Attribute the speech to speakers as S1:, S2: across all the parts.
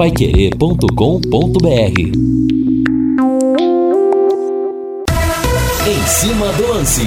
S1: paiquerê.com.br Em cima do lance.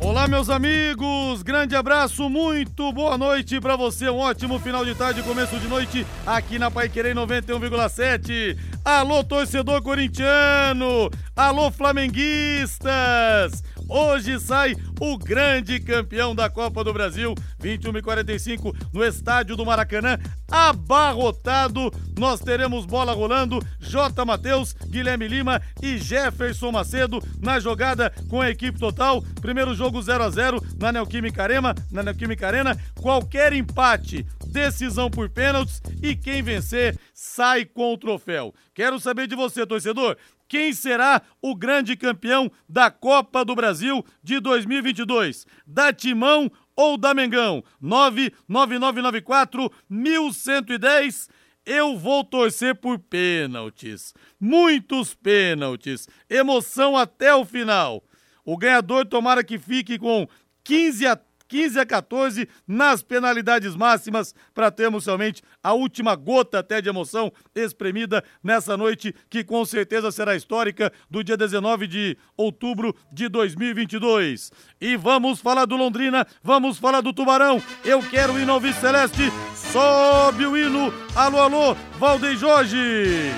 S2: Olá, meus amigos, grande abraço, muito boa noite para você, um ótimo final de tarde, começo de noite aqui na Pai Querer 91,7. Alô, torcedor corintiano, alô, flamenguistas. Hoje sai o grande campeão da Copa do Brasil, 21 e 45 no estádio do Maracanã, abarrotado. Nós teremos bola rolando, J. Matheus, Guilherme Lima e Jefferson Macedo na jogada com a equipe total. Primeiro jogo 0 a 0 na Neoquímica Arena, na Neoquímica Arena. Qualquer empate, decisão por pênaltis e quem vencer sai com o troféu. Quero saber de você, torcedor. Quem será o grande campeão da Copa do Brasil de 2022? Da Timão ou da Mengão? 99994 1110. Eu vou torcer por pênaltis. Muitos pênaltis. Emoção até o final. O ganhador tomara que fique com 15 a 15 a 14 nas penalidades máximas para termos somente a última gota até de emoção espremida nessa noite que com certeza será histórica do dia 19 de outubro de 2022. E vamos falar do Londrina, vamos falar do Tubarão. Eu quero o hino ao Celeste. Sobe o hino. Alô, alô, Valdeir Jorge.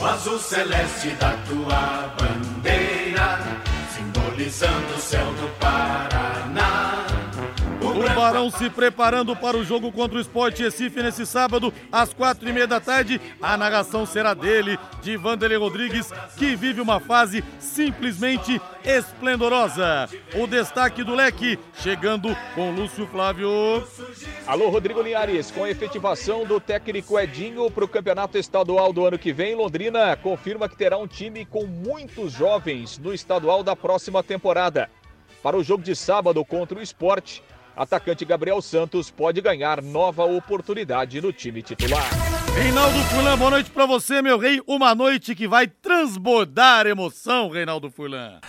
S3: O azul celeste da tua bandeira simbolizando o céu do Paraná.
S2: Tubarão se preparando para o jogo contra o Sport Recife nesse sábado, às quatro e meia da tarde. A narração será dele, de Vanderlei Rodrigues, que vive uma fase simplesmente esplendorosa. O destaque do leque, chegando com Lúcio Flávio.
S4: Alô, Rodrigo Linhares, com a efetivação do técnico Edinho para o campeonato estadual do ano que vem, Londrina confirma que terá um time com muitos jovens no estadual da próxima temporada. Para o jogo de sábado contra o esporte, atacante Gabriel Santos pode ganhar nova oportunidade no time titular.
S2: Reinaldo Furlan, boa noite para você, meu rei. Uma noite que vai transbordar emoção, Reinaldo Furlan.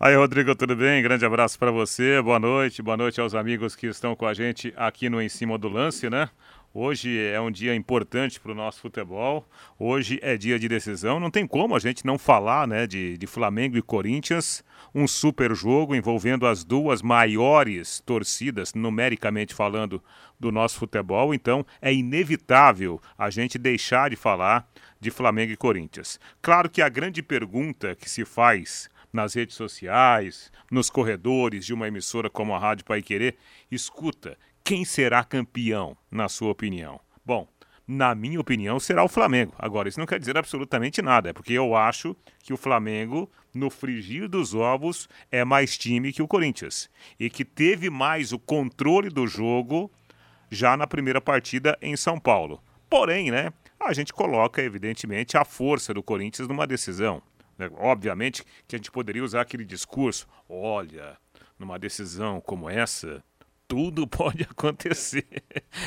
S5: Aí, Rodrigo, tudo bem? Grande abraço para você. Boa noite. Boa noite aos amigos que estão com a gente aqui no Em Cima do Lance, né? Hoje é um dia importante para o nosso futebol. Hoje é dia de decisão. Não tem como a gente não falar né, de, de Flamengo e Corinthians. Um super jogo envolvendo as duas maiores torcidas, numericamente falando, do nosso futebol. Então é inevitável a gente deixar de falar de Flamengo e Corinthians. Claro que a grande pergunta que se faz nas redes sociais, nos corredores de uma emissora como a Rádio Pai Querer, escuta, quem será campeão, na sua opinião? Bom, na minha opinião, será o Flamengo. Agora, isso não quer dizer absolutamente nada, é porque eu acho que o Flamengo, no frigir dos ovos, é mais time que o Corinthians. E que teve mais o controle do jogo já na primeira partida em São Paulo. Porém, né, a gente coloca, evidentemente, a força do Corinthians numa decisão. Né? Obviamente que a gente poderia usar aquele discurso: olha, numa decisão como essa, tudo pode acontecer.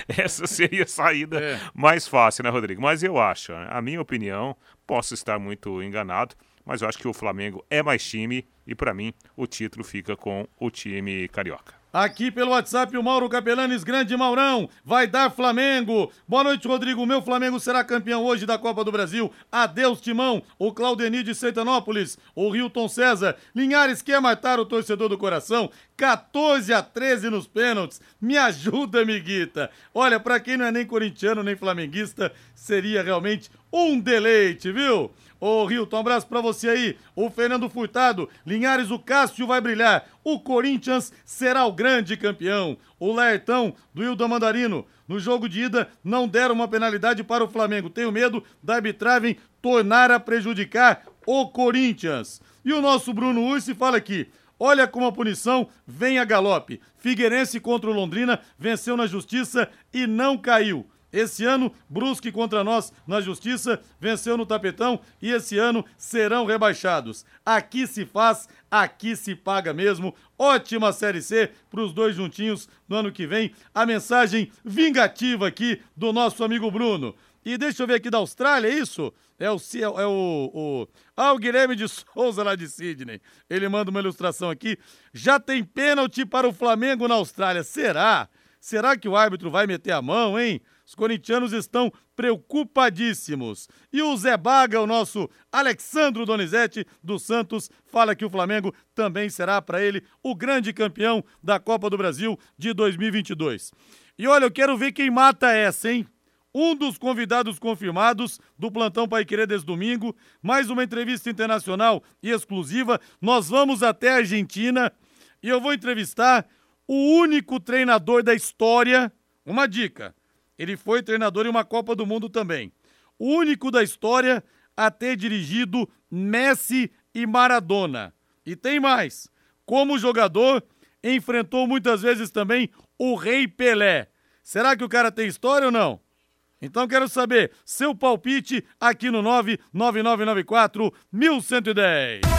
S5: Essa seria a saída é. mais fácil, né, Rodrigo? Mas eu acho, a minha opinião, posso estar muito enganado, mas eu acho que o Flamengo é mais time e, para mim, o título fica com o time carioca.
S2: Aqui pelo WhatsApp, o Mauro Capelanes, grande Maurão, vai dar Flamengo. Boa noite, Rodrigo. Meu Flamengo será campeão hoje da Copa do Brasil. Adeus, Timão. O Claudenir de Sertanópolis, o Hilton César. Linhares quer matar o torcedor do coração. 14 a 13 nos pênaltis. Me ajuda, Miguita. Olha, para quem não é nem corintiano nem flamenguista, seria realmente um deleite, viu? Ô, Hilton, um abraço pra você aí. O Fernando Furtado, Linhares, o Cássio vai brilhar. O Corinthians será o grande campeão. O Laertão, do Hildo Mandarino. No jogo de ida, não deram uma penalidade para o Flamengo. Tenho medo da arbitragem tornar a prejudicar o Corinthians. E o nosso Bruno Ursi fala aqui. Olha como a punição vem a galope. Figueirense contra o Londrina venceu na justiça e não caiu. Esse ano, Brusque contra nós na Justiça venceu no tapetão e esse ano serão rebaixados. Aqui se faz, aqui se paga mesmo. Ótima Série C para os dois juntinhos no ano que vem. A mensagem vingativa aqui do nosso amigo Bruno. E deixa eu ver aqui da Austrália, é isso? É o, é o, o, ah, o Guilherme de Souza lá de Sydney. Ele manda uma ilustração aqui. Já tem pênalti para o Flamengo na Austrália. Será? Será que o árbitro vai meter a mão, hein? Os corintianos estão preocupadíssimos. E o Zé Baga, o nosso Alexandro Donizete dos Santos, fala que o Flamengo também será para ele o grande campeão da Copa do Brasil de 2022. E olha, eu quero ver quem mata essa, hein? Um dos convidados confirmados do Plantão Pai Querer desse domingo, mais uma entrevista internacional e exclusiva. Nós vamos até a Argentina e eu vou entrevistar o único treinador da história. Uma dica: ele foi treinador em uma Copa do Mundo também. O único da história a ter dirigido Messi e Maradona. E tem mais. Como jogador, enfrentou muitas vezes também o Rei Pelé. Será que o cara tem história ou não? Então quero saber seu palpite aqui no 99994 1110.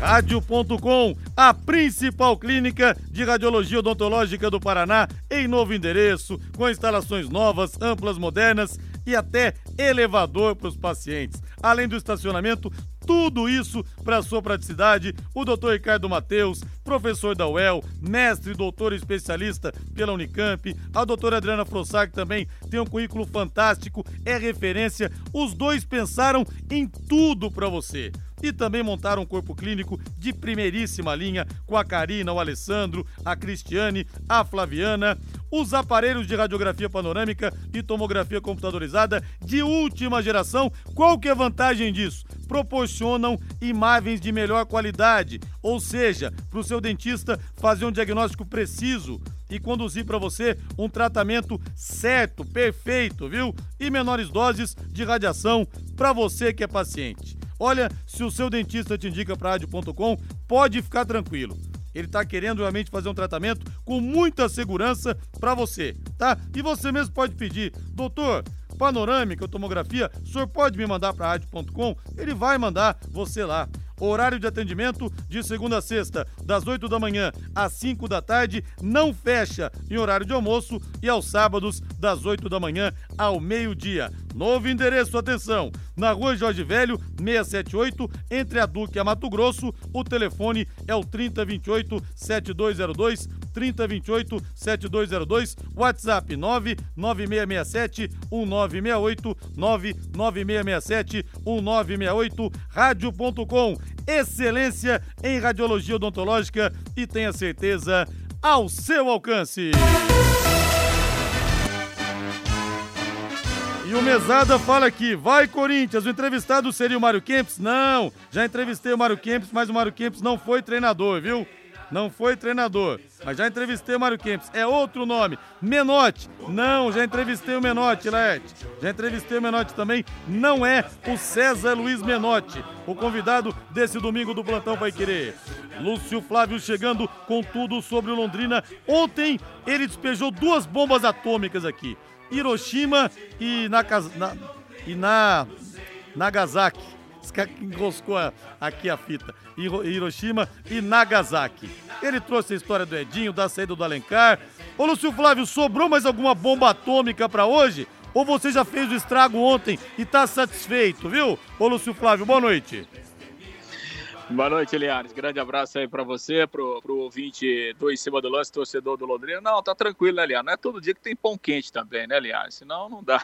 S2: Rádio.com, a principal clínica de radiologia odontológica do Paraná, em novo endereço, com instalações novas, amplas, modernas e até elevador para os pacientes. Além do estacionamento, tudo isso para sua praticidade. O Dr. Ricardo Mateus, professor da UEL, mestre e doutor especialista pela Unicamp. A doutora Adriana Frossac também tem um currículo fantástico, é referência. Os dois pensaram em tudo para você e também montaram um corpo clínico de primeiríssima linha com a Karina, o Alessandro, a Cristiane, a Flaviana, os aparelhos de radiografia panorâmica e tomografia computadorizada de última geração. Qual que é a vantagem disso? Proporcionam imagens de melhor qualidade, ou seja, para o seu dentista fazer um diagnóstico preciso e conduzir para você um tratamento certo, perfeito, viu? E menores doses de radiação para você que é paciente. Olha, se o seu dentista te indica para rádio.com, pode ficar tranquilo. Ele está querendo realmente fazer um tratamento com muita segurança para você, tá? E você mesmo pode pedir, doutor, panorâmica, tomografia, o senhor pode me mandar para rádio.com? Ele vai mandar você lá. Horário de atendimento de segunda a sexta, das 8 da manhã às 5 da tarde, não fecha em horário de almoço e aos sábados, das 8 da manhã ao meio-dia. Novo endereço, atenção, na rua Jorge Velho, 678, entre a Duque e a Mato Grosso. O telefone é o 3028 7202, 3028 7202, WhatsApp 99667 1968, 99667 1968, rádio.com. Excelência em radiologia odontológica e tenha certeza ao seu alcance. E o Mesada fala aqui, vai Corinthians, o entrevistado seria o Mário Kempis? Não, já entrevistei o Mário Kempis, mas o Mário Kempis não foi treinador, viu? Não foi treinador, mas já entrevistei o Mário Kempis. É outro nome, Menotti. Não, já entrevistei o Menotti, Laerte. Já entrevistei o Menotti também. Não é o César Luiz Menotti, o convidado desse domingo do Plantão Vai Querer. Lúcio Flávio chegando com tudo sobre o Londrina. Ontem ele despejou duas bombas atômicas aqui. Hiroshima e, Nakaz... na... e na... Nagasaki. Esse cara enroscou aqui a fita. Hiroshima e Nagasaki. Ele trouxe a história do Edinho, da saída do Alencar. Ô Lúcio Flávio, sobrou mais alguma bomba atômica para hoje? Ou você já fez o estrago ontem e tá satisfeito, viu? Ô Lúcio Flávio, boa noite.
S4: Boa noite, Linhares. Grande abraço aí para você, pro, pro ouvinte do Em Cima do Lance, torcedor do Londrina. Não, tá tranquilo, né, Linhares? Não é todo dia que tem pão quente também, né, Linhares? Senão não dá.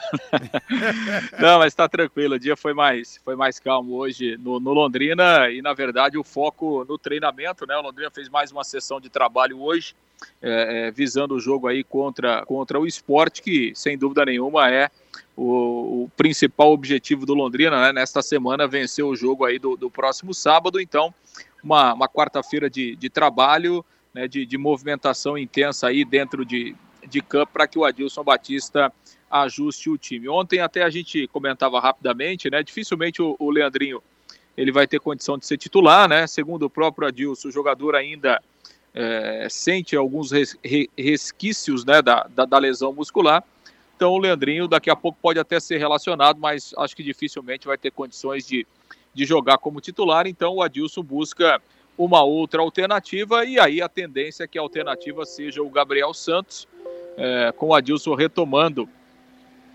S4: não, mas tá tranquilo. O dia foi mais, foi mais calmo hoje no, no, Londrina e, na verdade, o foco no treinamento, né? O Londrina fez mais uma sessão de trabalho hoje, é, é, visando o jogo aí contra, contra o esporte, que, sem dúvida nenhuma, é o, o, principal objetivo do Londrina, né, nesta semana, vencer o jogo aí do, do próximo sábado. Então, uma, uma quarta-feira de, de trabalho, né, de, de movimentação intensa aí dentro de, de campo para que o Adilson Batista ajuste o time. Ontem até a gente comentava rapidamente, né, dificilmente o, o Leandrinho ele vai ter condição de ser titular, né? Segundo o próprio Adilson, o jogador ainda é, sente alguns res, resquícios né, da, da, da lesão muscular. Então o Leandrinho daqui a pouco pode até ser relacionado, mas acho que dificilmente vai ter condições de, de jogar como titular. Então o Adilson busca uma outra alternativa e aí a tendência é que a alternativa seja o Gabriel Santos, é, com o Adilson retomando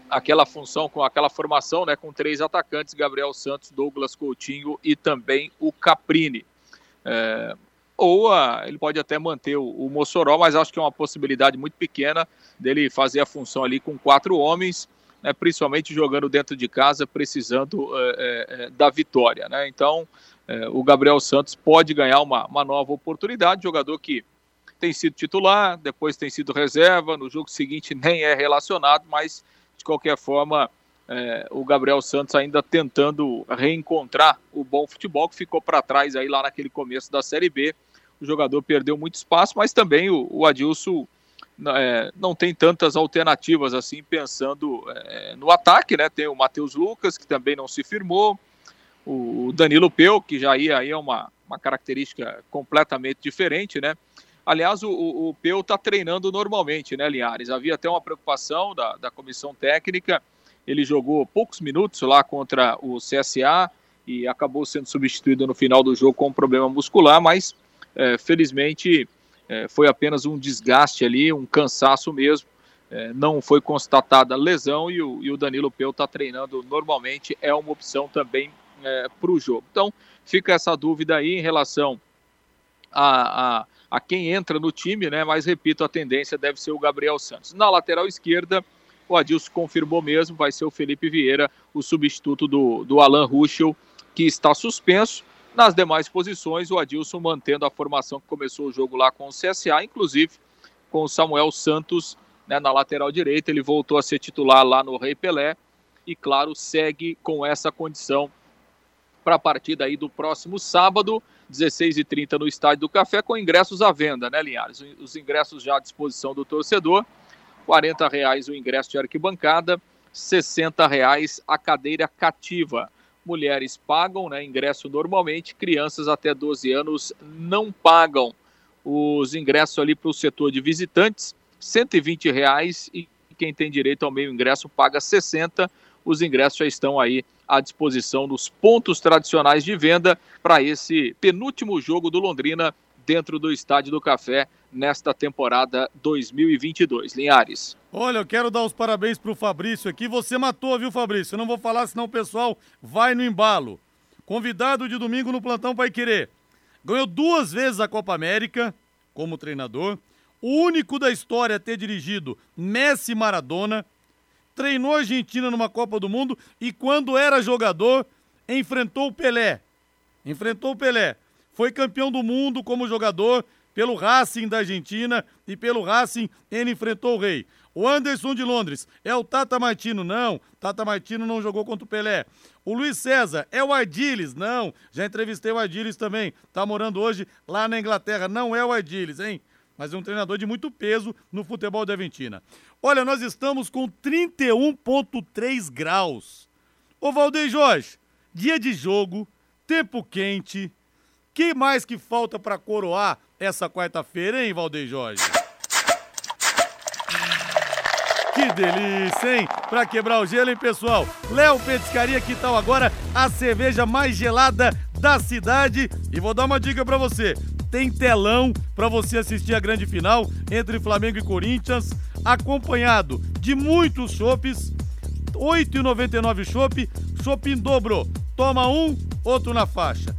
S4: aquela função, com aquela formação, né, com três atacantes, Gabriel Santos, Douglas Coutinho e também o Caprini. É, ou a, ele pode até manter o, o Mossoró, mas acho que é uma possibilidade muito pequena dele fazer a função ali com quatro homens, né, principalmente jogando dentro de casa, precisando é, é, da vitória. Né? Então, é, o Gabriel Santos pode ganhar uma, uma nova oportunidade, jogador que tem sido titular, depois tem sido reserva, no jogo seguinte nem é relacionado, mas de qualquer forma é, o Gabriel Santos ainda tentando reencontrar o bom futebol que ficou para trás aí lá naquele começo da Série B. O jogador perdeu muito espaço, mas também o, o Adilson é, não tem tantas alternativas assim pensando é, no ataque, né? Tem o Matheus Lucas que também não se firmou, o Danilo Peu que já ia aí é uma, uma característica completamente diferente, né? Aliás, o, o, Peu está treinando normalmente, né, Linhares? Havia até uma preocupação da, da comissão técnica ele jogou poucos minutos lá contra o CSA e acabou sendo substituído no final do jogo com um problema muscular, mas é, felizmente é, foi apenas um desgaste ali, um cansaço mesmo. É, não foi constatada lesão e o, e o Danilo Peu está treinando normalmente, é uma opção também é, para o jogo. Então fica essa dúvida aí em relação a, a, a quem entra no time, né? Mas repito, a tendência deve ser o Gabriel Santos. Na lateral esquerda, o Adilson confirmou mesmo, vai ser o Felipe Vieira, o substituto do, do Alan Ruschel, que está suspenso. Nas demais posições, o Adilson mantendo a formação que começou o jogo lá com o CSA, inclusive com o Samuel Santos né, na lateral direita. Ele voltou a ser titular lá no Rei Pelé e, claro, segue com essa condição para a partida aí do próximo sábado, 16h30 no Estádio do Café, com ingressos à venda, né, Linhares? Os ingressos já à disposição do torcedor. 40 reais o ingresso de arquibancada, 60 reais a cadeira cativa. Mulheres pagam né, ingresso normalmente, crianças até 12 anos não pagam. Os ingressos ali para o setor de visitantes, 120 reais e quem tem direito ao meio ingresso paga 60. Os ingressos já estão aí à disposição nos pontos tradicionais de venda para esse penúltimo jogo do Londrina dentro do Estádio do Café nesta temporada 2022. Linhares.
S2: Olha, eu quero dar os parabéns pro Fabrício aqui. Você matou, viu, Fabrício? Eu não vou falar, senão o pessoal vai no embalo. Convidado de domingo no Plantão Pai Querer. Ganhou duas vezes a Copa América como treinador. O único da história a ter dirigido Messi Maradona. Treinou a Argentina numa Copa do Mundo e quando era jogador, enfrentou o Pelé. Enfrentou o Pelé. Foi campeão do mundo como jogador pelo Racing da Argentina e pelo Racing ele enfrentou o Rei. O Anderson de Londres é o Tata Martino? Não, Tata Martino não jogou contra o Pelé. O Luiz César é o Ardiles? Não, já entrevistei o Ardiles também. Tá morando hoje lá na Inglaterra. Não é o Ardiles, hein? Mas é um treinador de muito peso no futebol da Argentina. Olha, nós estamos com 31,3 graus. Ô Valdeir Jorge, dia de jogo, tempo quente. Que mais que falta para coroar essa quarta-feira, hein, Valdeir Jorge? Que delícia, hein? Pra quebrar o gelo, hein, pessoal? Léo Petiscaria, que tal agora a cerveja mais gelada da cidade? E vou dar uma dica para você. Tem telão para você assistir a grande final entre Flamengo e Corinthians, acompanhado de muitos chopes. R$ 8,99 chopp, chopp em dobro. Toma um, outro na faixa.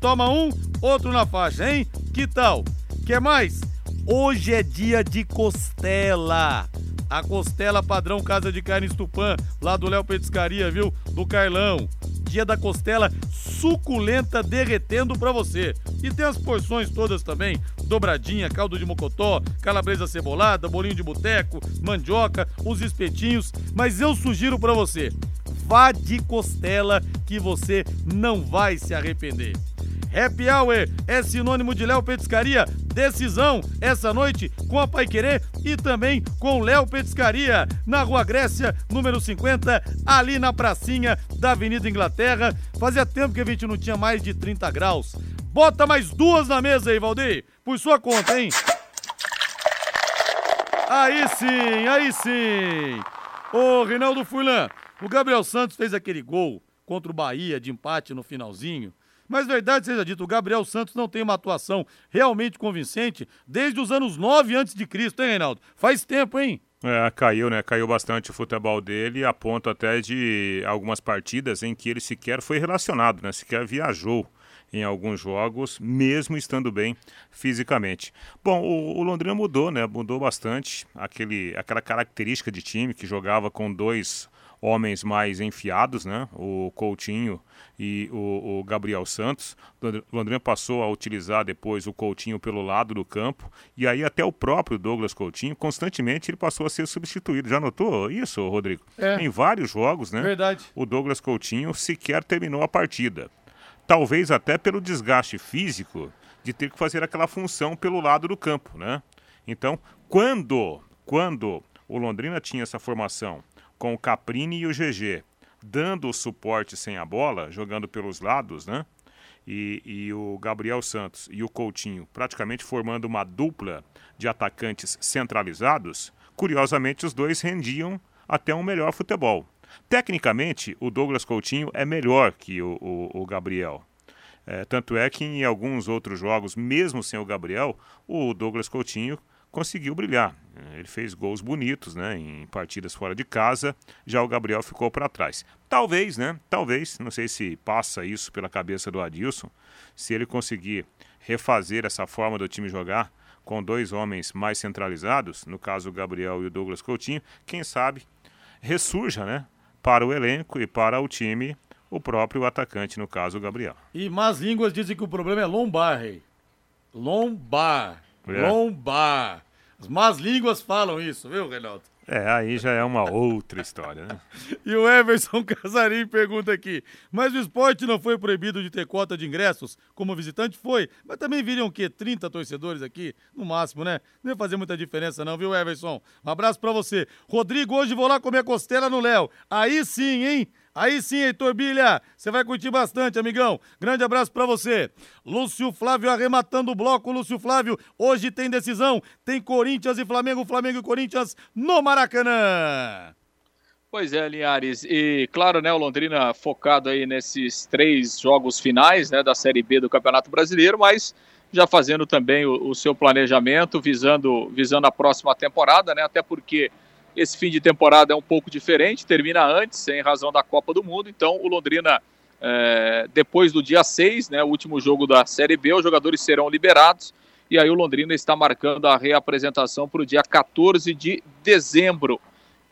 S2: Toma um, outro na faixa, hein? Que tal? Quer mais? Hoje é dia de costela. A costela padrão Casa de Carne Tupã, lá do Léo Petiscaria, viu? Do Carlão. Dia da costela suculenta derretendo pra você. E tem as porções todas também: dobradinha, caldo de mocotó, calabresa cebolada, bolinho de boteco, mandioca, os espetinhos. Mas eu sugiro pra você: vá de costela que você não vai se arrepender. Happy Hour é sinônimo de Léo Petiscaria. Decisão essa noite com a Pai Querer e também com Léo Petiscaria, na Rua Grécia, número 50, ali na pracinha da Avenida Inglaterra. Fazia tempo que a gente não tinha mais de 30 graus. Bota mais duas na mesa aí, Valdir, por sua conta, hein? Aí sim, aí sim. Ô, Reinaldo Furlan, o Gabriel Santos fez aquele gol contra o Bahia de empate no finalzinho. Mas verdade seja dito, o Gabriel Santos não tem uma atuação realmente convincente desde os anos 9 antes de Cristo, hein, Reinaldo? Faz tempo, hein?
S5: É, caiu, né? Caiu bastante o futebol dele, a ponto até de algumas partidas em que ele sequer foi relacionado, né? Sequer viajou. em alguns jogos, mesmo estando bem fisicamente. Bom, o, o, Londrina mudou, né? Mudou bastante aquele, aquela característica de time que jogava com dois homens mais enfiados, né? O Coutinho e o, o, Gabriel Santos. Londrina passou a utilizar depois o Coutinho pelo lado do campo e aí até o próprio Douglas Coutinho constantemente ele passou a ser substituído. Já notou isso, Rodrigo?
S2: É.
S5: Em vários jogos, né?
S2: Verdade.
S5: O Douglas Coutinho sequer terminou a partida. Talvez até pelo desgaste físico de ter que fazer aquela função pelo lado do campo, né? Então, quando, quando o Londrina tinha essa formação com o Caprini e o GG dando o suporte sem a bola, jogando pelos lados, né? E, e, o Gabriel Santos e o Coutinho praticamente formando uma dupla de atacantes centralizados, curiosamente os dois rendiam até um melhor futebol. Tecnicamente, o Douglas Coutinho é melhor que o, o, o Gabriel. É, tanto é que em alguns outros jogos, mesmo sem o Gabriel, o Douglas Coutinho conseguiu brilhar. Ele fez gols bonitos, né, em partidas fora de casa. Já o Gabriel ficou para trás. Talvez, né? Talvez, não sei se passa isso pela cabeça do Adilson, se ele conseguir refazer essa forma do time jogar com dois homens mais centralizados, no caso o Gabriel e o Douglas Coutinho, quem sabe ressurja, né, para o elenco e para o time o próprio atacante, no caso o Gabriel.
S2: E más línguas dizem que o problema é lombar. Lombar. É. Lombar. As más línguas falam isso, viu, Reinaldo?
S5: É, aí já é uma outra história, né?
S2: e o Everson Casarim pergunta aqui: mas o esporte não foi proibido de ter cota de ingressos? Como visitante foi, mas também viriam o quê? 30 torcedores aqui, no máximo, né? Não ia fazer muita diferença, não, viu, Everson? Um abraço para você. Rodrigo, hoje vou lá comer costela no Léo. Aí sim, hein? Aí sim, Heitor Bilha, você vai curtir bastante, amigão. Grande abraço para você. Lúcio Flávio arrematando o bloco. Lúcio Flávio, hoje tem decisão. Tem Corinthians e Flamengo, Flamengo e Corinthians no Maracanã.
S4: Pois é, Linhares. E claro, né, o Londrina focado aí nesses três jogos finais, né, da Série B do Campeonato Brasileiro, mas já fazendo também o, o seu planejamento, visando, visando a próxima temporada, né, até porque esse fim de temporada é um pouco diferente, termina antes, em razão da Copa do Mundo. Então, o Londrina, é, depois do dia 6, né, o último jogo da Série B, os jogadores serão liberados. E aí, o Londrina está marcando a reapresentação para o dia 14 de dezembro.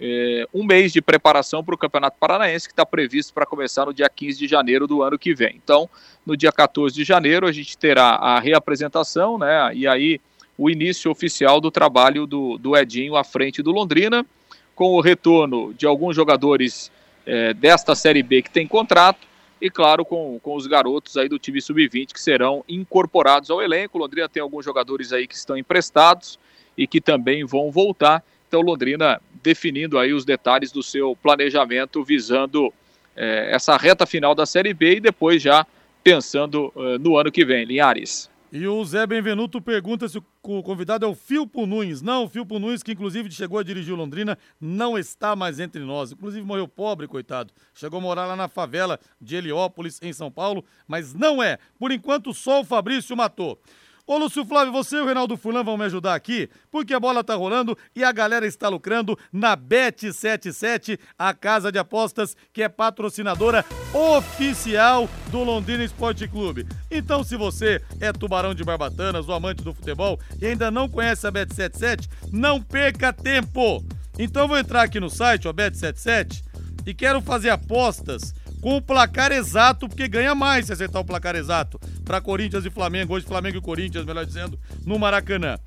S4: É, um mês de preparação para o Campeonato Paranaense, que está previsto para começar no dia 15 de janeiro do ano que vem. Então, no dia 14 de janeiro, a gente terá a reapresentação, né? E aí o início oficial do trabalho do, do Edinho à frente do Londrina, com o retorno de alguns jogadores é, desta Série B que tem contrato, e claro, com, com os garotos aí do time sub-20 que serão incorporados ao elenco. O Londrina tem alguns jogadores aí que estão emprestados e que também vão voltar. Então, Londrina definindo aí os detalhes do seu planejamento visando é, essa reta final da Série B e depois já pensando uh, no ano que vem. Linhares.
S2: E o Zé Benvenuto pergunta se o convidado é o Filpo Nunes. Não, o Filpo Nunes, que inclusive chegou a dirigir Londrina, não está mais entre nós. Inclusive morreu pobre, coitado. Chegou a morar lá na favela de Heliópolis, em São Paulo, mas não é. Por enquanto, só o Fabrício matou. Ô Lúcio Flávio, você e o Reinaldo Fulan vão me ajudar aqui, porque a bola tá rolando e a galera está lucrando na Bet77, a casa de apostas que é patrocinadora oficial do Londrina Esporte Clube. Então, se você é tubarão de barbatanas ou amante do futebol e ainda não conhece a Bet77, não perca tempo! Então, vou entrar aqui no site, o Bet77, e quero fazer apostas com o placar exato, porque ganha mais se acertar o placar exato. Para Corinthians e Flamengo, hoje Flamengo e Corinthians, melhor dizendo, no Maracanã.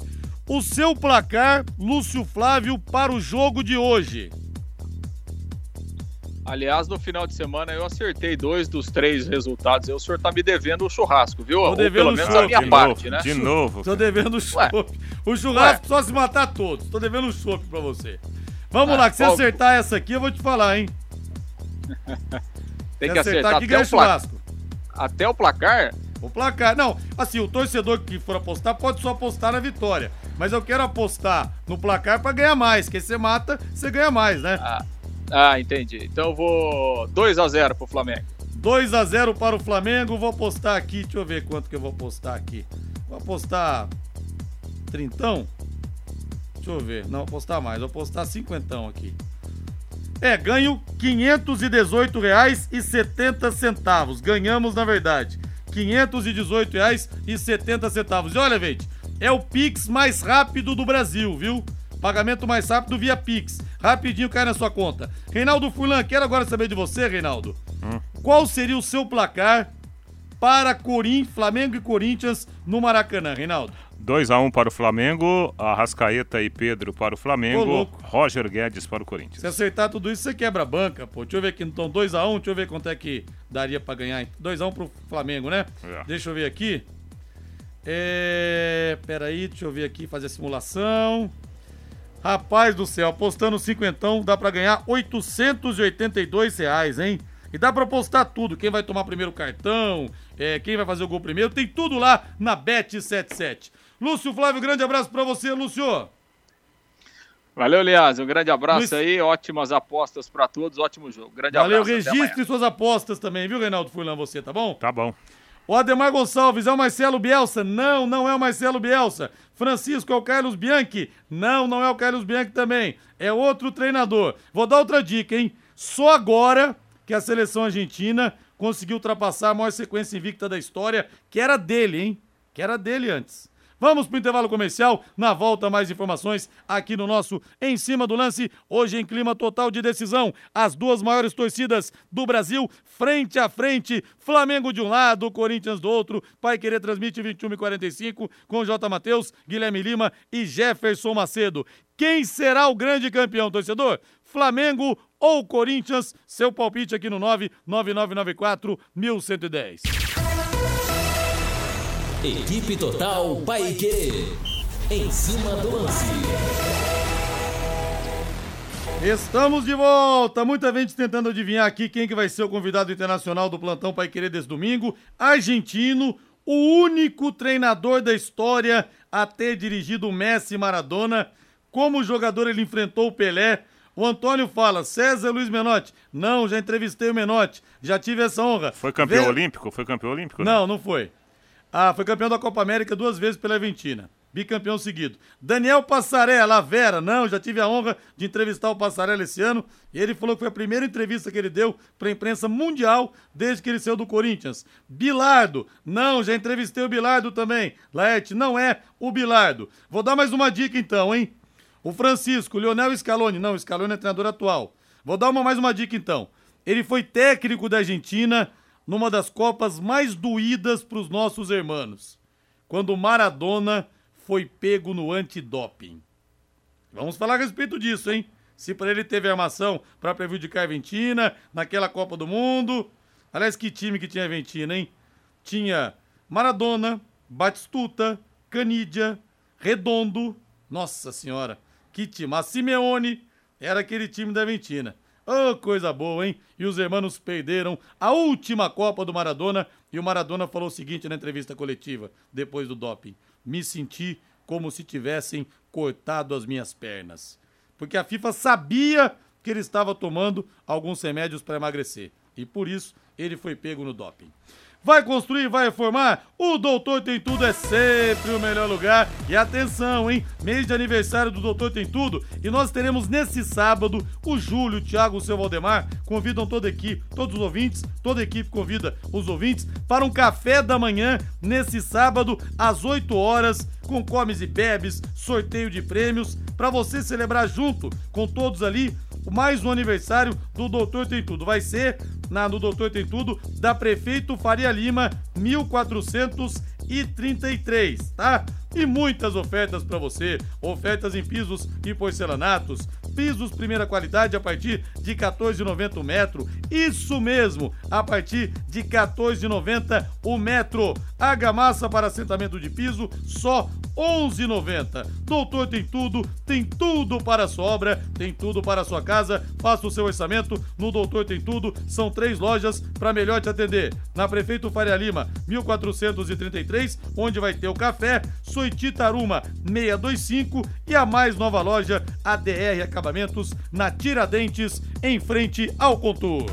S2: O seu placar, Lúcio Flávio, para o jogo de hoje.
S4: Aliás, no final de semana eu acertei dois dos três resultados. O senhor tá me devendo o churrasco, viu?
S2: Tô devendo Ou pelo menos a
S4: minha
S5: de
S4: parte,
S5: novo,
S4: né?
S5: De novo.
S2: Tô devendo o chopp. O churrasco Ué. só se matar todos. Tô devendo o chopp pra você. Vamos ah, lá, que se acertar essa aqui, eu vou te falar, hein?
S4: Tem que acertar, acertar até, o churrasco. até o placar?
S2: O placar. Não, assim, o torcedor que for apostar pode só apostar na vitória. Mas eu quero apostar no placar para ganhar mais. Que você mata, você ganha mais, né?
S4: Ah, ah entendi. Então eu vou 2 a 0 pro Flamengo.
S2: 2 a 0 para o Flamengo. Vou apostar aqui. Deixa eu ver quanto que eu vou apostar aqui. Vou apostar. Trintão? Deixa eu ver. Não, vou apostar mais. Vou apostar cinquentão aqui. É, ganho R$ 518,70. Ganhamos, na verdade. 518,70. E olha, gente, é o Pix mais rápido do Brasil, viu? Pagamento mais rápido via Pix. Rapidinho cai na sua conta. Reinaldo Fulan, quero agora saber de você, Reinaldo. Hum. Qual seria o seu placar para Corim, Flamengo e Corinthians no Maracanã, Reinaldo?
S5: 2x1 um para o Flamengo, Arrascaeta e Pedro para o Flamengo, Roger Guedes para o Corinthians.
S2: Se acertar tudo isso, você quebra a banca, pô. Deixa eu ver aqui, então 2x1, um, deixa eu ver quanto é que daria para ganhar. 2x1 um pro Flamengo, né? É. Deixa eu ver aqui. É. Peraí, deixa eu ver aqui, fazer a simulação. Rapaz do céu, apostando cinquentão, dá para ganhar 882 reais, hein? E dá pra postar tudo. Quem vai tomar primeiro cartão, é, quem vai fazer o gol primeiro, tem tudo lá na Bet77. Lúcio Flávio, grande abraço para você, Lúcio.
S4: Valeu, Liaz. Um grande abraço aí. Ótimas apostas para todos. Ótimo jogo. Grande
S2: Valeu,
S4: abraço.
S2: Valeu, registre suas apostas também, viu, Reinaldo Furlan, você, tá bom?
S5: Tá bom.
S2: O Ademar Gonçalves é o Marcelo Bielsa? Não, não é o Marcelo Bielsa. Francisco é o Carlos Bianchi? Não, não é o Carlos Bianchi também. É outro treinador. Vou dar outra dica, hein? Só agora que a seleção argentina conseguiu ultrapassar a maior sequência invicta da história, que era dele, hein? Que era dele antes. Vamos para o intervalo comercial. Na volta, mais informações aqui no nosso Em Cima do Lance. Hoje, em clima total de decisão, as duas maiores torcidas do Brasil, frente a frente. Flamengo de um lado, Corinthians do outro. Pai Querer transmite 21 e 45 com J. Matheus, Guilherme Lima e Jefferson Macedo. Quem será o grande campeão, torcedor? Flamengo ou Corinthians? Seu palpite aqui no 99994 1110.
S1: Equipe Total Paique. Em cima do lance.
S2: Estamos de volta! Muita gente tentando adivinhar aqui quem que vai ser o convidado internacional do Plantão Pai Querer desse domingo. Argentino, o único treinador da história a ter dirigido o Messi Maradona. Como jogador ele enfrentou o Pelé, o Antônio fala, César Luiz Menotti. Não, já entrevistei o Menotti, já tive essa honra.
S5: Foi campeão Vê... olímpico? Foi campeão olímpico?
S2: Não, não foi. Ah, foi campeão da Copa América duas vezes pela Aventina. Bicampeão seguido. Daniel Passarella, Vera, não, já tive a honra de entrevistar o Passarella esse ano. E ele falou que foi a primeira entrevista que ele deu para a imprensa mundial desde que ele saiu do Corinthians. Bilardo, não, já entrevistei o Bilardo também. Laerte, não é o Bilardo. Vou dar mais uma dica então, hein? O Francisco, Lionel Scaloni, não, Scaloni é treinador atual. Vou dar uma, mais uma dica então. Ele foi técnico da Argentina numa das Copas mais doídas para os nossos irmãos, quando Maradona foi pego no antidoping. Vamos falar a respeito disso, hein? Se para ele teve armação para prejudicar a Argentina naquela Copa do Mundo. Aliás, que time que tinha a Argentina, hein? Tinha Maradona, Batistuta, Canidia, Redondo. Nossa Senhora! Que time. A Simeone era aquele time da Argentina. Oh, coisa boa, hein? E os hermanos perderam a última Copa do Maradona. E o Maradona falou o seguinte na entrevista coletiva, depois do doping: Me senti como se tivessem cortado as minhas pernas. Porque a FIFA sabia que ele estava tomando alguns remédios para emagrecer. E por isso ele foi pego no doping. Vai construir, vai reformar? O Doutor Tem Tudo é sempre o melhor lugar. E atenção, hein? Mês de aniversário do Doutor Tem Tudo. E nós teremos nesse sábado o Júlio, o Thiago, o seu Valdemar. Convidam toda a equipe, todos os ouvintes, toda a equipe convida os ouvintes para um café da manhã nesse sábado, às 8 horas, com comes e bebes, sorteio de prêmios, para você celebrar junto com todos ali mais um aniversário do Doutor Tem Tudo. Vai ser na, no Doutor Tem Tudo da Prefeito Faria Lima, 1433, tá? E muitas ofertas para você, ofertas em pisos e porcelanatos, pisos primeira qualidade a partir de 14,90 o metro. Isso mesmo, a partir de 14,90 o metro. Argamassa para assentamento de piso só 11,90. Doutor tem tudo, tem tudo para a sua obra, tem tudo para a sua casa. Faça o seu orçamento no Doutor Tem Tudo. São três lojas para melhor te atender. Na Prefeito Faria Lima, 1433, onde vai ter o café, Soititaruma 625 e a mais nova loja, ADR Acabamentos, na Tiradentes, em frente ao Contour.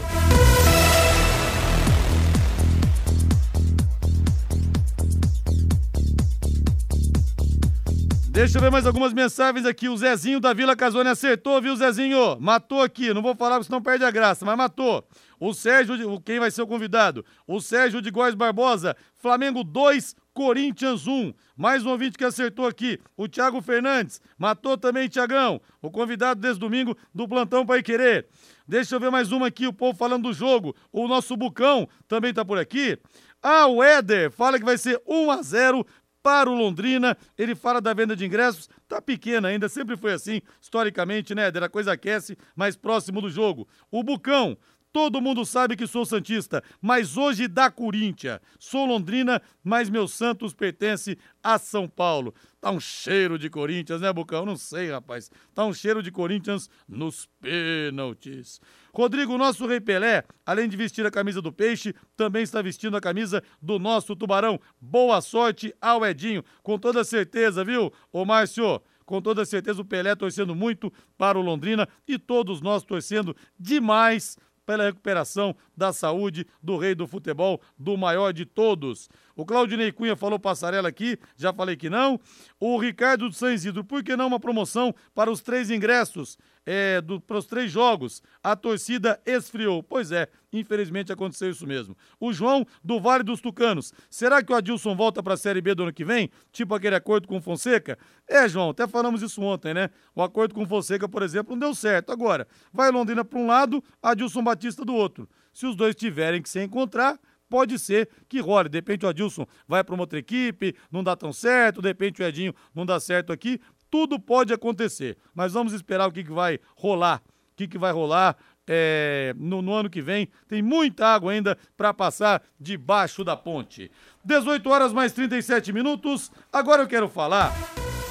S2: Deixa eu ver mais algumas mensagens aqui. O Zezinho da Vila Casone acertou, viu, Zezinho? Matou aqui. Não vou falar porque senão perde a graça, mas matou. O Sérgio, quem vai ser o convidado? O Sérgio de Góes Barbosa. Flamengo 2, Corinthians 1. Mais um ouvinte que acertou aqui. O Thiago Fernandes. Matou também, Tiagão. O convidado desse domingo do Plantão Pai Querer. Deixa eu ver mais uma aqui, o povo falando do jogo. O nosso Bucão também tá por aqui. Ah, o Éder fala que vai ser 1 a 0 para o Londrina. Ele fala da venda de ingressos, tá pequena ainda, sempre foi assim, historicamente, né, Éder? A coisa aquece mais próximo do jogo. O Bucão Todo mundo sabe que sou Santista, mas hoje da Corinthians. Sou Londrina, mas meu Santos pertence a São Paulo. Tá um cheiro de Corinthians, né, Bucão? Não sei, rapaz. Tá um cheiro de Corinthians nos pênaltis. Rodrigo, nosso Rei Pelé, além de vestir a camisa do Peixe, também está vestindo a camisa do nosso Tubarão. Boa sorte ao Edinho, com toda certeza, viu, ô Márcio? Com toda certeza o Pelé torcendo muito para o Londrina e todos nós torcendo demais pela recuperação da saúde do rei do futebol, do maior de todos. O Claudinei Cunha falou passarela aqui, já falei que não. O Ricardo do San Isidro, por que não uma promoção para os três ingressos? é, do, para os três jogos, a torcida esfriou. Pois é, infelizmente aconteceu isso mesmo. O João, do Vale dos Tucanos. Será que o Adilson volta para a Série B do ano que vem? Tipo aquele acordo com o Fonseca? É, João, até falamos isso ontem, né? O acordo com o Fonseca, por exemplo, não deu certo. Agora, vai Londrina para um lado, Adilson Batista do outro. Se os dois tiverem que se encontrar, pode ser que role. De repente o Adilson vai para uma outra equipe, não dá tão certo, de repente o Edinho não dá certo aqui tudo pode acontecer. Mas vamos esperar o que, que vai rolar. O que, que vai rolar é, no, no, ano que vem. Tem muita água ainda para passar debaixo da ponte. 18 horas mais 37 minutos. Agora eu quero falar.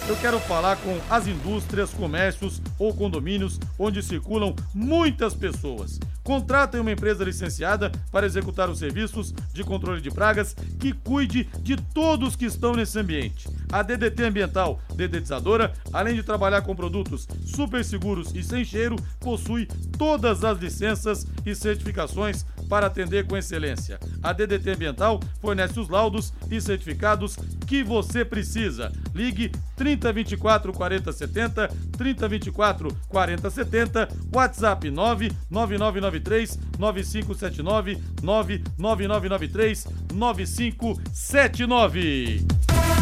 S2: Eu quero falar com as indústrias, comércios ou condomínios onde circulam muitas pessoas contratem uma empresa licenciada para executar os serviços de controle de pragas que cuide de todos que estão nesse ambiente. A DDT Ambiental Dedetizadora, além de trabalhar com produtos super seguros e sem cheiro, possui todas as licenças e certificações para atender com excelência. A DDT Ambiental fornece os laudos e certificados que você precisa. Ligue 3024 4070, 3024 4070, WhatsApp 99993 9579 99993 9579.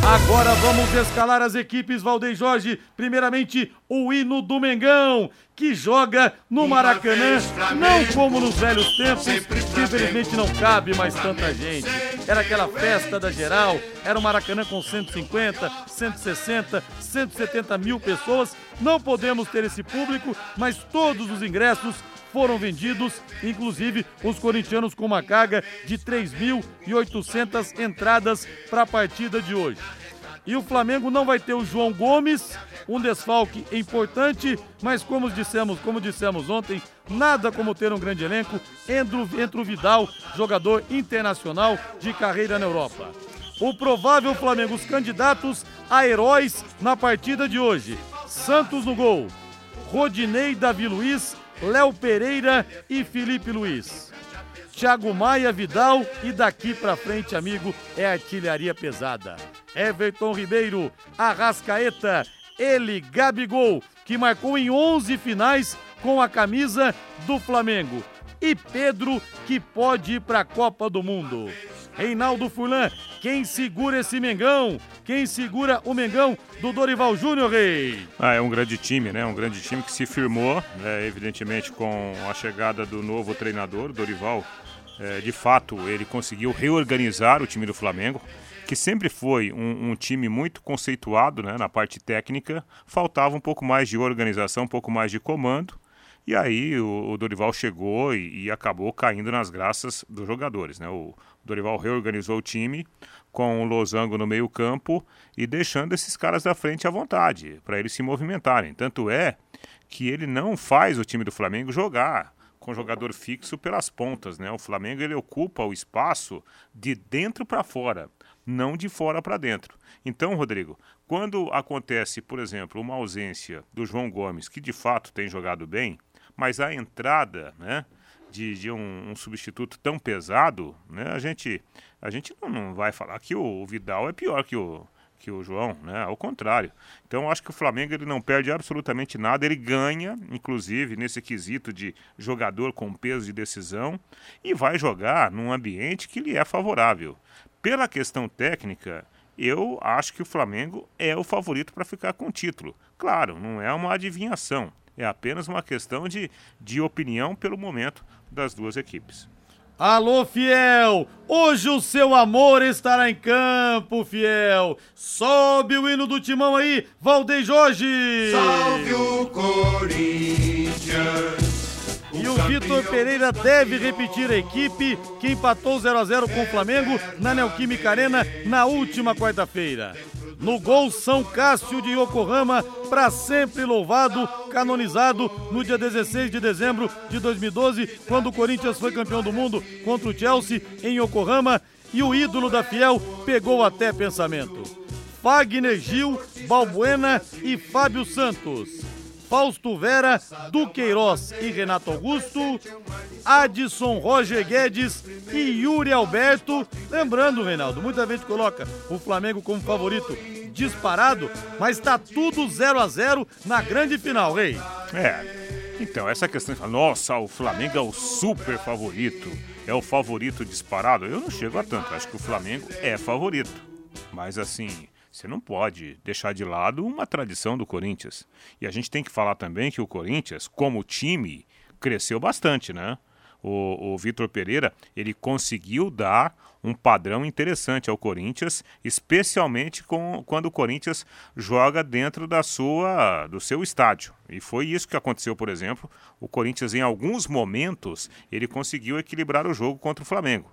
S2: Agora vamos escalar as equipes, Valdeir Jorge. Primeiramente, o hino do Mengão, que joga no Maracanã, não como nos velhos tempos, que infelizmente não cabe mais tanta gente. Era aquela festa da geral, era o Maracanã com 150, 160, 170 mil pessoas. Não podemos ter esse público, mas todos os ingressos foram vendidos, inclusive os corintianos com uma carga de 3.800 entradas para a partida de hoje. E o Flamengo não vai ter o João Gomes, um desfalque importante, mas como dissemos, como dissemos ontem, nada como ter um grande elenco entre o Vidal, jogador internacional de carreira na Europa. O provável Flamengo, os candidatos a heróis na partida de hoje. Santos no gol. Rodinei, Davi Luiz, Léo Pereira e Felipe Luiz. Thiago Maia, Vidal e daqui para frente, amigo, é artilharia pesada. Everton Ribeiro, Arrascaeta, ele, Gabigol, que marcou em 11 finais com a camisa do Flamengo. E Pedro, que pode ir para a Copa do Mundo. Reinaldo Fulan, quem segura esse Mengão? Quem segura o Mengão do Dorival Júnior, Rei?
S5: Ah, é um grande time, né? Um grande time que se firmou, né? evidentemente, com a chegada do novo treinador, Dorival. É, de fato, ele conseguiu reorganizar o time do Flamengo, que sempre foi um, um time muito conceituado né, na parte técnica. Faltava um pouco mais de organização, um pouco mais de comando. E aí o, o Dorival chegou e, e, acabou caindo nas graças dos jogadores. Né? O Dorival reorganizou o time com o Losango no meio campo e deixando esses caras da frente à vontade, para eles se movimentarem. Tanto é que ele não faz o time do Flamengo jogar com jogador fixo pelas pontas. Né? O Flamengo ele ocupa o espaço de dentro para fora, não de fora para dentro. Então, Rodrigo, quando acontece, por exemplo, uma ausência do João Gomes, que de fato tem jogado bem, mas a entrada né, de, de um, um, substituto tão pesado, né, a gente, a gente não, não vai falar que o, o Vidal é pior que o, que o João, né? Ao contrário. Então acho que o Flamengo ele não perde absolutamente nada, ele ganha, inclusive nesse quesito de jogador com peso de decisão e vai jogar num ambiente que lhe é favorável. Pela questão técnica, eu acho que o Flamengo é o favorito para ficar com o título. Claro, não é uma adivinhação, é apenas uma questão de, de opinião pelo momento das duas equipes.
S2: Alô, fiel! Hoje o seu amor estará em campo, fiel! Sobe o hino do timão aí, Valdeir Jorge!
S3: Salve o Corinthians!
S2: E o Vitor Pereira deve repetir a equipe que empatou 0 a 0 com o Flamengo na Neoquímica Arena na última quarta-feira. No gol, São Cássio de Yokohama, para sempre louvado, canonizado no dia 16 de dezembro de 2012, quando o Corinthians foi campeão do mundo contra o Chelsea em Yokohama e o ídolo da Fiel pegou até pensamento. Fagner Gil, Balbuena e Fábio Santos. Fausto Vera, Duqueiroz e Renato Augusto, Adson Roger Guedes e Yuri Alberto. Lembrando, Reinaldo, muita gente coloca o Flamengo como favorito disparado, mas tá tudo 0 a 0 na grande final, Rei.
S5: É. Então, essa questão nossa, o Flamengo é o super favorito, é o favorito disparado. Eu não chego a tanto, acho que o Flamengo é favorito. Mas assim, você não pode deixar de lado uma tradição do Corinthians. E a gente tem que falar também que o Corinthians, como time, cresceu bastante, né? O, o Vitor Pereira, ele conseguiu dar um padrão interessante ao Corinthians, especialmente com, quando o Corinthians joga dentro da sua, do seu estádio. E foi isso que aconteceu, por exemplo. O Corinthians, em alguns momentos, ele conseguiu equilibrar o jogo contra o Flamengo.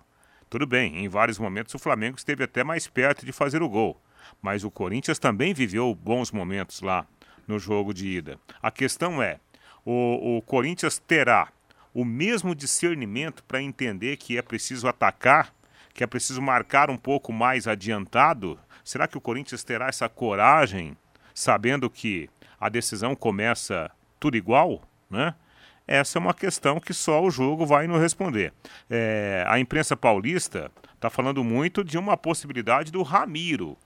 S5: Tudo bem, em vários momentos o Flamengo esteve até mais perto de fazer o gol mas o Corinthians também viveu bons momentos lá no jogo de ida. A questão é: o, o Corinthians terá o mesmo discernimento para entender que é preciso atacar, que é preciso marcar um pouco mais adiantado? Será que o Corinthians terá essa coragem, sabendo que a decisão começa tudo igual, né? Essa é uma questão que só o jogo vai nos responder. É, a imprensa paulista está falando muito de uma possibilidade do Ramiro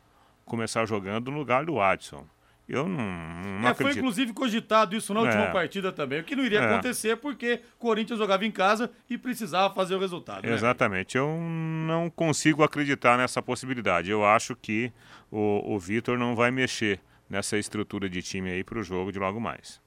S5: começar jogando no lugar do Adson. Eu não, não
S2: é,
S5: acredito.
S2: Foi inclusive cogitado isso na última é. partida também, o que não iria é. acontecer porque o Corinthians jogava em casa e precisava fazer o resultado. Né?
S5: Exatamente. Eu não consigo acreditar nessa possibilidade. Eu acho que o, o Vitor não vai mexer nessa estrutura de time aí para o jogo de logo mais.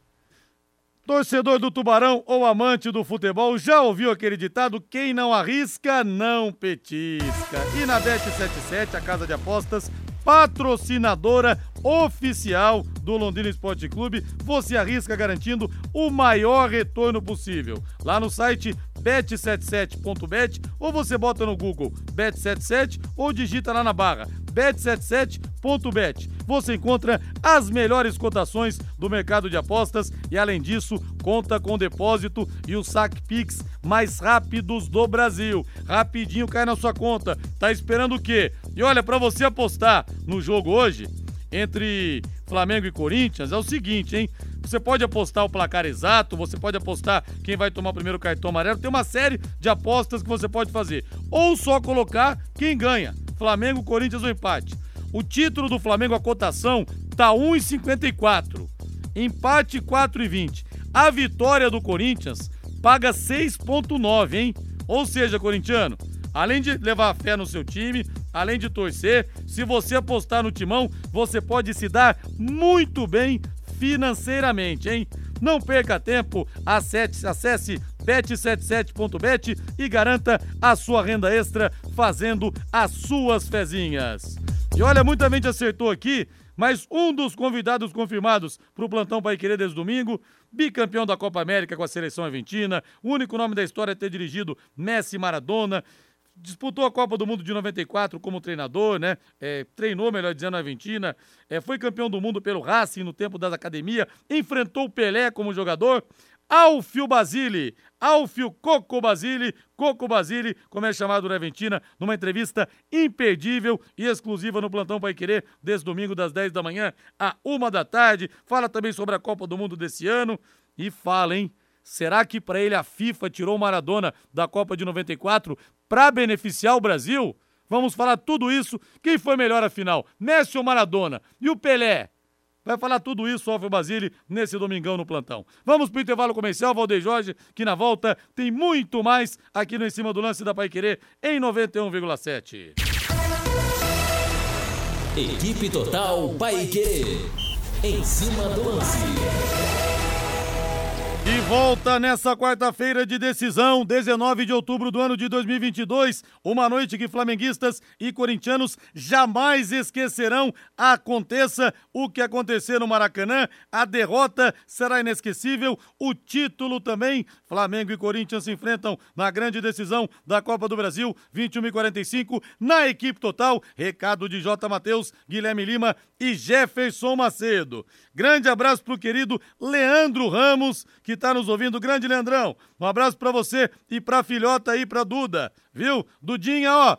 S2: Torcedor do Tubarão ou amante do futebol, já ouviu aquele ditado? Quem não arrisca, não petisca. E na Bet77, a casa de apostas, patrocinadora oficial do Londrina Esporte Clube, você arrisca garantindo o maior retorno possível. Lá no site bet77.bet ou você bota no Google bet77 ou digita lá na barra bet77.bet. Você encontra as melhores cotações do mercado de apostas e além disso, conta com depósito e o saque Pix mais rápidos do Brasil. Rapidinho cai na sua conta. Tá esperando o quê? E olha, para você apostar no jogo hoje entre Flamengo e Corinthians, é o seguinte, hein? Você pode apostar o placar exato, você pode apostar quem vai tomar o primeiro cartão amarelo. Tem uma série de apostas que você pode fazer. Ou só colocar quem ganha. Flamengo, Corinthians ou empate. O título do Flamengo, a cotação, tá 1,54. Empate 4,20. A vitória do Corinthians paga 6,9, hein? Ou seja, corintiano, além de levar fé no seu time, além de torcer, se você apostar no timão, você pode se dar muito bem financeiramente, hein? Não perca tempo, acesse, acesse bet77.bet e garanta a sua renda extra fazendo as suas fezinhas. E olha, muita gente acertou aqui, mas um dos convidados confirmados para o Plantão Pai Querer desde domingo, bicampeão da Copa América com a seleção argentina, o único nome da história a ter dirigido Messi Maradona, disputou a Copa do Mundo de 94 como treinador, né? É, treinou, melhor dizendo, a Argentina. É, foi campeão do mundo pelo Racing no tempo das academias. Enfrentou o Pelé como jogador. Alfio Basile, Alfio Coco Basile, Coco Basile, como é chamado na Argentina, numa entrevista imperdível e exclusiva no Plantão Pai Querer, desde domingo das 10 da manhã a uma da tarde. Fala também sobre a Copa do Mundo desse ano e fala, hein? Será que para ele a FIFA tirou Maradona da Copa de 94 para beneficiar o Brasil? Vamos falar tudo isso. Quem foi melhor afinal? Messi ou Maradona? E o Pelé? Vai falar tudo isso, Alfio Basile, nesse domingão no plantão. Vamos pro intervalo comercial, Valdeir Jorge, que na volta tem muito mais aqui no Em Cima do Lance da Pai Querer em 91,7.
S1: Equipe Total Paique. Em cima do lance.
S2: De volta nessa quarta-feira de decisão, 19 de outubro do ano de 2022, uma noite que flamenguistas e corintianos jamais esquecerão. Aconteça o que acontecer no Maracanã, a derrota será inesquecível, o título também. Flamengo e Corinthians se enfrentam na grande decisão da Copa do Brasil, 21 e 45, na equipe total. Recado de J. Matheus, Guilherme Lima e Jefferson Macedo. Grande abraço pro querido Leandro Ramos, que tá nos ouvindo. Grande Leandrão, um abraço para você e pra filhota aí, pra Duda, viu? Dudinha, ó.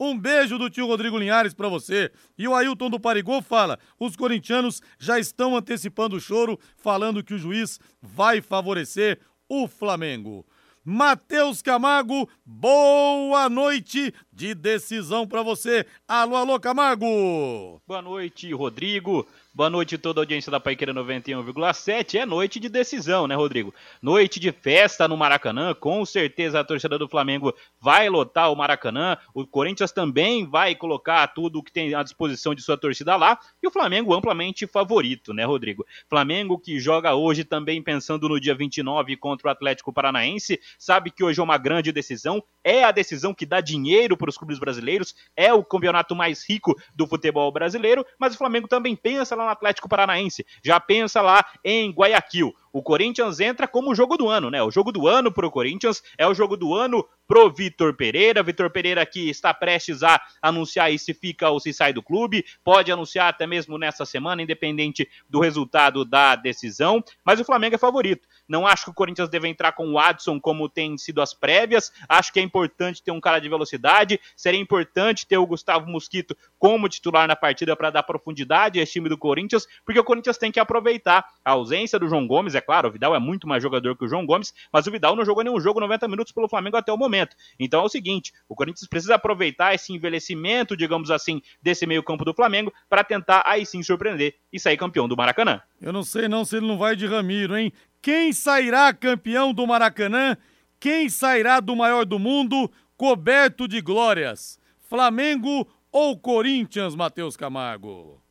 S2: Um beijo do tio Rodrigo Linhares para você. E o Ailton do Parigol fala: os corintianos já estão antecipando o choro, falando que o juiz vai favorecer o Flamengo. Matheus Camargo, boa noite de decisão para você. Alô, alô, Camargo.
S6: Boa noite, Rodrigo. Boa noite toda a audiência da Paiqueira 91,7. É noite de decisão, né, Rodrigo? Noite de festa no Maracanã. Com certeza a torcida do Flamengo vai lotar o Maracanã. O Corinthians também vai colocar tudo o que tem à disposição de sua torcida lá. E o Flamengo amplamente favorito, né, Rodrigo? Flamengo que joga hoje também pensando no dia 29 contra o Atlético Paranaense. Sabe que hoje é uma grande decisão. É a decisão que dá dinheiro para os clubes brasileiros. É o campeonato mais rico do futebol brasileiro. Mas o Flamengo também pensa lá no Atlético Paranaense, já pensa lá em Guayaquil. O Corinthians entra como o jogo do ano, né? O jogo do ano pro Corinthians é o jogo do ano pro Vitor Pereira. Vitor Pereira que está prestes a anunciar aí se fica ou se sai do clube. Pode anunciar até mesmo nessa semana, independente do resultado da decisão. Mas o Flamengo é favorito. Não acho que o Corinthians deve entrar com o Adson como tem sido as prévias. Acho que é importante ter um cara de velocidade. Seria importante ter o Gustavo Mosquito como titular na partida para dar profundidade a esse time do Corinthians, porque o Corinthians tem que aproveitar a ausência do João Gomes. É claro, o Vidal é muito mais jogador que o João Gomes, mas o Vidal não jogou nenhum jogo 90 minutos pelo Flamengo até o momento. Então é o seguinte: o Corinthians precisa aproveitar esse envelhecimento, digamos assim, desse meio-campo do Flamengo para tentar aí sim surpreender e sair campeão do Maracanã.
S2: Eu não sei não se ele não vai de Ramiro, hein? Quem sairá campeão do Maracanã? Quem sairá do maior do mundo, coberto de glórias? Flamengo ou Corinthians, Matheus Camargo?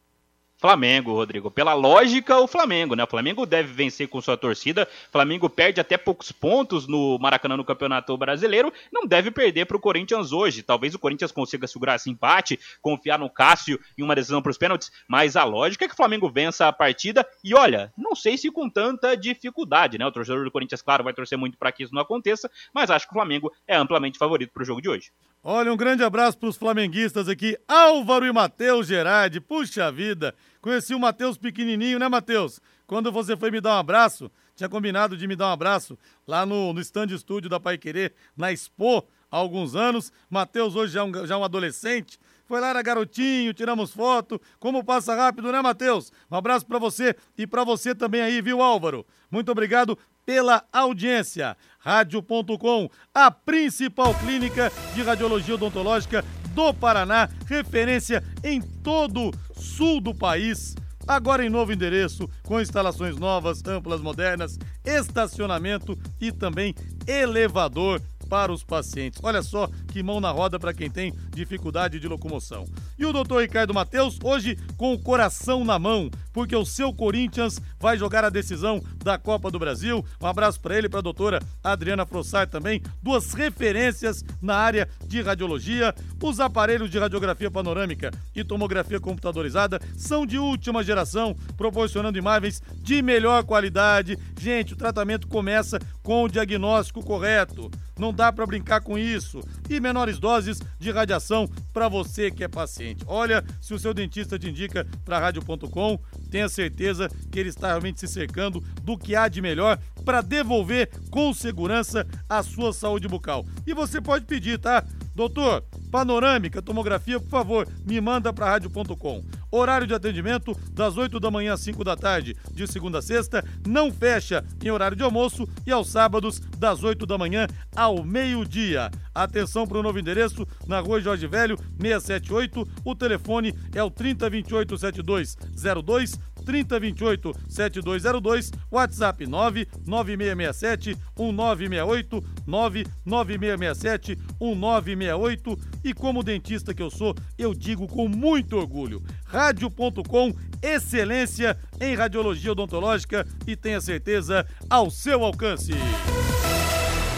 S6: Flamengo, Rodrigo. Pela lógica, o Flamengo, né? O Flamengo deve vencer com sua torcida. O Flamengo perde até poucos pontos no Maracanã no Campeonato Brasileiro. Não deve perder para o Corinthians hoje. Talvez o Corinthians consiga segurar esse empate, confiar no Cássio em uma decisão para os pênaltis. Mas a lógica é que o Flamengo vença a partida. E olha, não sei se com tanta dificuldade, né? O torcedor do Corinthians, claro, vai torcer muito para que isso não aconteça. Mas acho que o Flamengo é amplamente favorito para o jogo de hoje.
S2: Olha, um grande abraço para os flamenguistas aqui, Álvaro e Matheus Gerardi. Puxa vida, conheci o Matheus pequenininho, né, Matheus? Quando você foi me dar um abraço, tinha combinado de me dar um abraço lá no, no stand estúdio da Pai Querer, na Expo, há alguns anos. Matheus hoje já é um, já é um adolescente. Foi lá, era garotinho, tiramos foto. Como passa rápido, né, Matheus? Um abraço para você e para você também aí, viu, Álvaro? Muito obrigado pela audiência. Rádio.com, a principal clínica de radiologia odontológica do Paraná, referência em todo o sul do país. Agora em novo endereço, com instalações novas, amplas, modernas, estacionamento e também elevador para os pacientes. Olha só que mão na roda para quem tem dificuldade de locomoção. E o doutor Ricardo Mateus, hoje com o coração na mão, porque o seu Corinthians vai jogar a decisão da Copa do Brasil. Um abraço para ele para a doutora Adriana Frossar também, duas referências na área de radiologia. Os aparelhos de radiografia panorâmica e tomografia computadorizada são de última geração, proporcionando imagens de melhor qualidade. Gente, o tratamento começa com o diagnóstico correto. Não dá para brincar com isso. E menores doses de radiação para você que é paciente. Olha, se o seu dentista te indica para rádio.com, tenha certeza que ele está realmente se cercando do que há de melhor para devolver com segurança a sua saúde bucal. E você pode pedir, tá? Doutor, panorâmica, tomografia, por favor, me manda para rádio.com. Horário de atendimento das 8 da manhã às 5 da tarde, de segunda a sexta, não fecha em horário de almoço e aos sábados das 8 da manhã ao meio-dia. Atenção para o novo endereço na Rua Jorge Velho, 678. O telefone é o 3028 7202 3028 7202, WhatsApp 99667 1968 99667 1968 e como dentista que eu sou, eu digo com muito orgulho, rádio.com excelência em radiologia odontológica e tenha certeza ao seu alcance.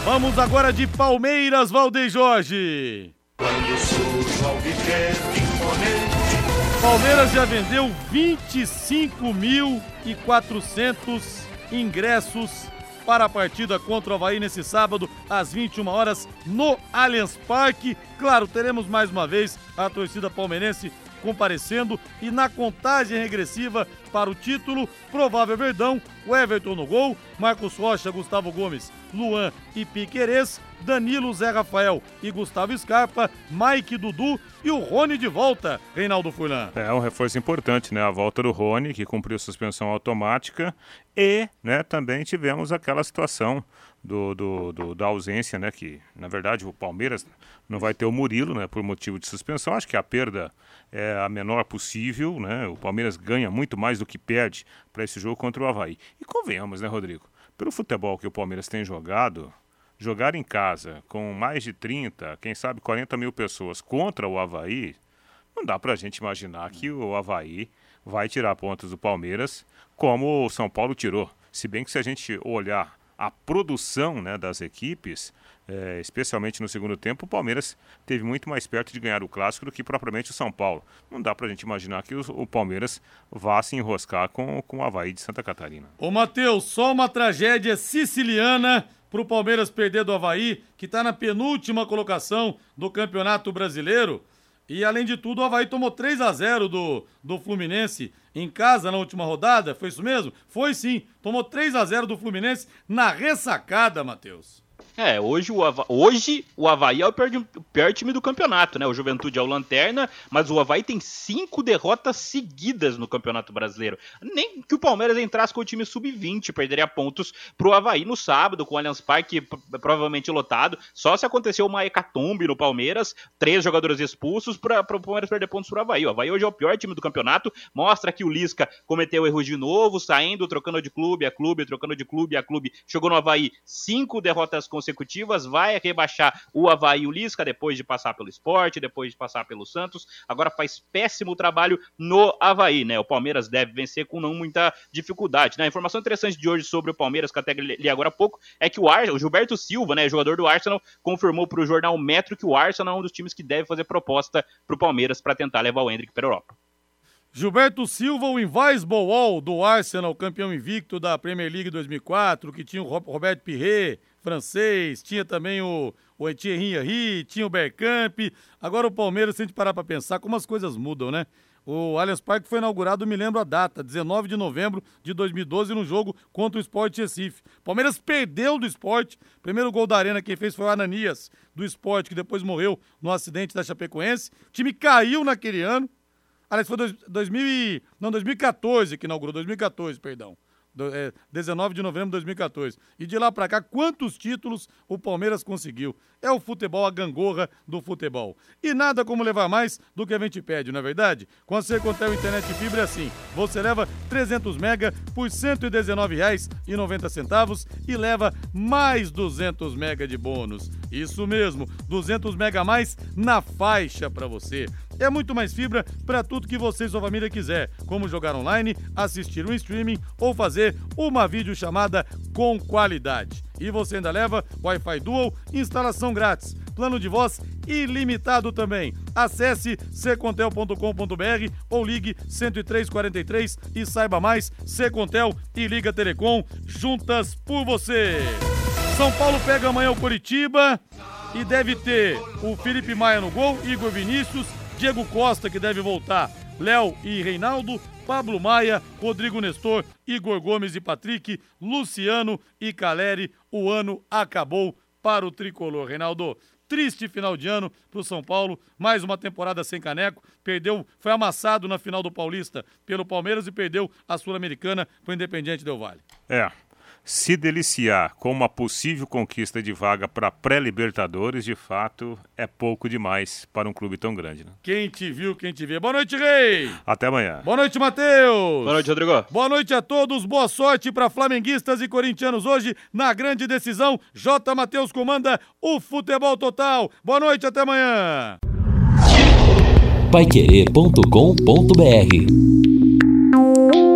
S2: Vamos agora de Palmeiras, Valdeir Jorge.
S3: Quando surge ao viver imponente
S2: Palmeiras já vendeu 25.400 ingressos para a partida contra o Havaí nesse sábado, às 21 horas, no Allianz Parque. Claro, teremos mais uma vez a torcida palmeirense comparecendo e na contagem regressiva para o título, provável Verdão, o Everton no gol, Marcos Rocha, Gustavo Gomes, Luan e Piquerez, Danilo, Zé Rafael e Gustavo Scarpa, Mike Dudu e o Rony de volta, Reinaldo Furlan.
S5: É um reforço importante, né? A volta do Rony, que cumpriu suspensão automática, e né, também tivemos aquela situação do, do, do, da ausência, né? Que, na verdade, o Palmeiras não vai ter o Murilo, né? Por motivo de suspensão. Acho que a perda é a menor possível, né? O Palmeiras ganha muito mais do que perde para esse jogo contra o Havaí. E convenhamos, né, Rodrigo? Pelo futebol que o Palmeiras tem jogado, jogar em casa com mais de 30, quem sabe 40 mil pessoas contra o Havaí, não dá para a gente imaginar que o Havaí vai tirar pontos do Palmeiras como o São Paulo tirou. Se bem que se a gente olhar a produção né, das equipes, é, especialmente no segundo tempo, o Palmeiras teve muito mais perto de ganhar o clássico do que propriamente o São Paulo. Não dá para a gente imaginar que o, o, Palmeiras vá se enroscar com, com o Havaí de Santa Catarina.
S2: Ô Matheus, só uma tragédia siciliana para o Palmeiras perder do Havaí, que está na penúltima colocação do Campeonato Brasileiro. E além de tudo, o Havaí tomou 3 a 0 do, do Fluminense em casa na última rodada. Foi isso mesmo? Foi sim. Tomou 3 a 0 do Fluminense na ressacada, Matheus.
S6: É, hoje o, Havaí, hoje o Havaí é o pior, o pior, time do campeonato, né? O Juventude é o Lanterna, mas o Havaí tem cinco derrotas seguidas no Campeonato Brasileiro. Nem que o Palmeiras entrasse com o time sub-20, perderia pontos pro Havaí no sábado, com o Allianz Parque provavelmente lotado. Só se aconteceu uma hecatombe no Palmeiras, três jogadores expulsos para o Palmeiras perder pontos pro Havaí. O Havaí hoje é o pior time do campeonato, mostra que o Lisca cometeu erros de novo, saindo, trocando de clube a clube, trocando de clube a clube. Chegou no Havaí cinco derrotas consecutivas consecutivas, vai rebaixar o Havaí e o Lisca depois de passar pelo esporte, depois de passar pelo Santos. Agora faz péssimo trabalho no Havaí, né? O Palmeiras deve vencer com não muita dificuldade. Né? A informação interessante de hoje sobre o Palmeiras, que até li agora há pouco, é que o, Ar o Gilberto Silva, né, jogador do Arsenal, confirmou para o jornal Metro que o Arsenal é um dos times que deve fazer proposta para o Palmeiras para tentar levar o Hendrick para a Europa.
S2: Gilberto Silva, o Invincible do Arsenal, campeão invicto da Premier League 2004, que tinha o Roberto Pirret, francês, tinha também o, o Thierry Henry, tinha o Bergkamp. Agora o Palmeiras, se a gente parar para pensar, como as coisas mudam, né? O Allianz Parque foi inaugurado, me lembro a data, 19 de novembro de 2012, no jogo contra o Sport Recife. Palmeiras perdeu do Sport. Primeiro gol da Arena, quem fez foi o Ananias, do Sport, que depois morreu no acidente da Chapecoense. O time caiu naquele ano. Aliás, foi dois, 2000 não, 2014 que inaugurou, 2014, perdão do, é, 19 de novembro de 2014. E de lá para cá, quantos títulos o Palmeiras conseguiu? É o futebol, a gangorra do futebol. E nada como levar mais do que a gente pede, não é verdade? Com a Secontel Internet Fibra é assim. Você leva 300 mega por R$ 119,90 e leva mais 200 mega de bônus. Isso mesmo, 200 mega a mais na faixa para você. É muito mais fibra para tudo que você e sua família quiser, como jogar online, assistir um streaming ou fazer uma videochamada com qualidade. E você ainda leva Wi-Fi Dual, instalação grátis, plano de voz ilimitado também. Acesse secontel.com.br ou ligue 10343 e saiba mais. Secontel e Liga Telecom, juntas por você. São Paulo pega amanhã o Curitiba e deve ter o Felipe Maia no gol, Igor Vinícius Diego Costa, que deve voltar, Léo e Reinaldo, Pablo Maia, Rodrigo Nestor, Igor Gomes e Patrick, Luciano e Caleri. O ano acabou para o tricolor. Reinaldo, triste final de ano para o São Paulo. Mais uma temporada sem caneco. Perdeu, foi amassado na final do Paulista pelo Palmeiras e perdeu a Sul-Americana para o Independiente Del Vale.
S5: É, se deliciar com uma possível conquista de vaga para pré-Libertadores, de fato, é pouco demais para um clube tão grande. Né?
S2: Quem te viu, quem te vê. Boa noite, Rei!
S5: Até amanhã.
S2: Boa noite, Matheus!
S6: Boa noite, Rodrigo.
S2: Boa noite a todos, boa sorte para flamenguistas e corintianos hoje na grande decisão. J. Matheus comanda o futebol total. Boa noite, até amanhã.
S1: Paiquerê.com.br